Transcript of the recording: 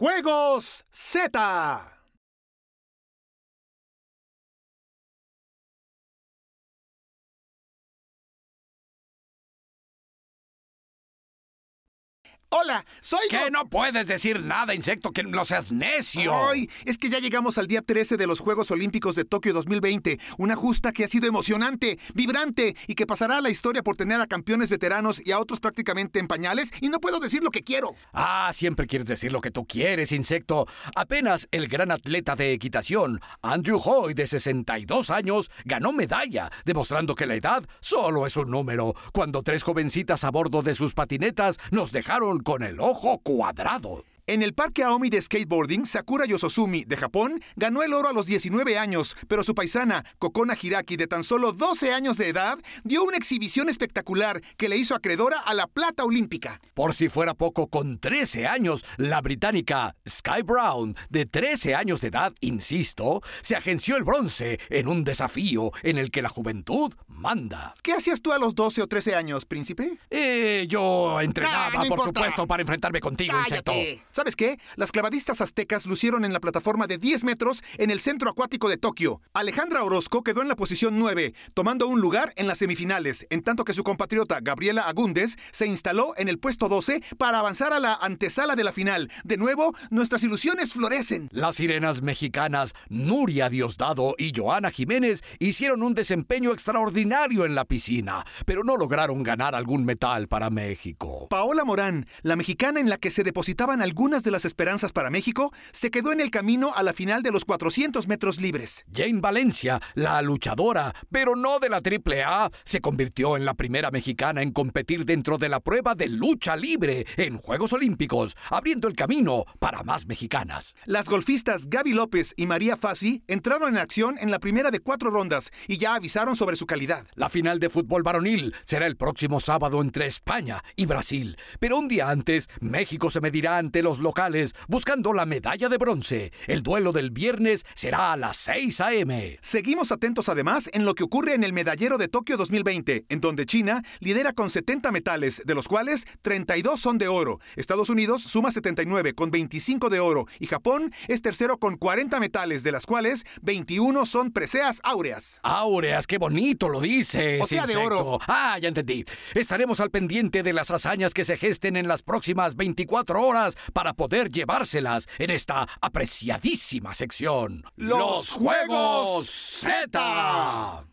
Juegos Z. Hola, soy... ¿Qué Go- no puedes decir nada, insecto, que no seas necio? Ay, es que ya llegamos al día 13 de los Juegos Olímpicos de Tokio 2020, una justa que ha sido emocionante, vibrante y que pasará a la historia por tener a campeones veteranos y a otros prácticamente en pañales y no puedo decir lo que quiero. Ah, siempre quieres decir lo que tú quieres, insecto. Apenas el gran atleta de equitación, Andrew Hoy, de 62 años, ganó medalla, demostrando que la edad solo es un número, cuando tres jovencitas a bordo de sus patinetas nos dejaron con el ojo cuadrado. En el Parque Aomi de Skateboarding, Sakura Yosozumi, de Japón, ganó el oro a los 19 años, pero su paisana, Kokona Hiraki, de tan solo 12 años de edad, dio una exhibición espectacular que le hizo acreedora a la plata olímpica. Por si fuera poco, con 13 años, la británica Sky Brown, de 13 años de edad, insisto, se agenció el bronce en un desafío en el que la juventud manda. ¿Qué hacías tú a los 12 o 13 años, príncipe? Eh, yo entrenaba, no por importa. supuesto, para enfrentarme contigo, insecto. ¿Sabes qué? Las clavadistas aztecas lucieron en la plataforma de 10 metros en el centro acuático de Tokio. Alejandra Orozco quedó en la posición 9, tomando un lugar en las semifinales, en tanto que su compatriota Gabriela Agúndez se instaló en el puesto 12 para avanzar a la antesala de la final. De nuevo, nuestras ilusiones florecen. Las sirenas mexicanas Nuria Diosdado y Joana Jiménez hicieron un desempeño extraordinario en la piscina, pero no lograron ganar algún metal para México. Paola Morán, la mexicana en la que se depositaban algunas de las esperanzas para México, se quedó en el camino a la final de los 400 metros libres. Jane Valencia, la luchadora, pero no de la AAA, se convirtió en la primera mexicana en competir dentro de la prueba de lucha libre en Juegos Olímpicos, abriendo el camino para más mexicanas. Las golfistas Gaby López y María Fassi entraron en acción en la primera de cuatro rondas y ya avisaron sobre su calidad. La final de fútbol varonil será el próximo sábado entre España y Brasil, pero un día antes México se medirá ante los locales buscando la medalla de bronce. El duelo del viernes será a las 6 a.m. Seguimos atentos además en lo que ocurre en el medallero de Tokio 2020, en donde China lidera con 70 metales, de los cuales 32 son de oro. Estados Unidos suma 79 con 25 de oro y Japón es tercero con 40 metales, de las cuales 21 son preseas áureas. Áureas, qué bonito lo dices. O sea, de oro. Ah, ya entendí. Estaremos al pendiente de las hazañas que se gesten en las próximas 24 horas para poder llevárselas en esta apreciadísima sección. Los Juegos Z.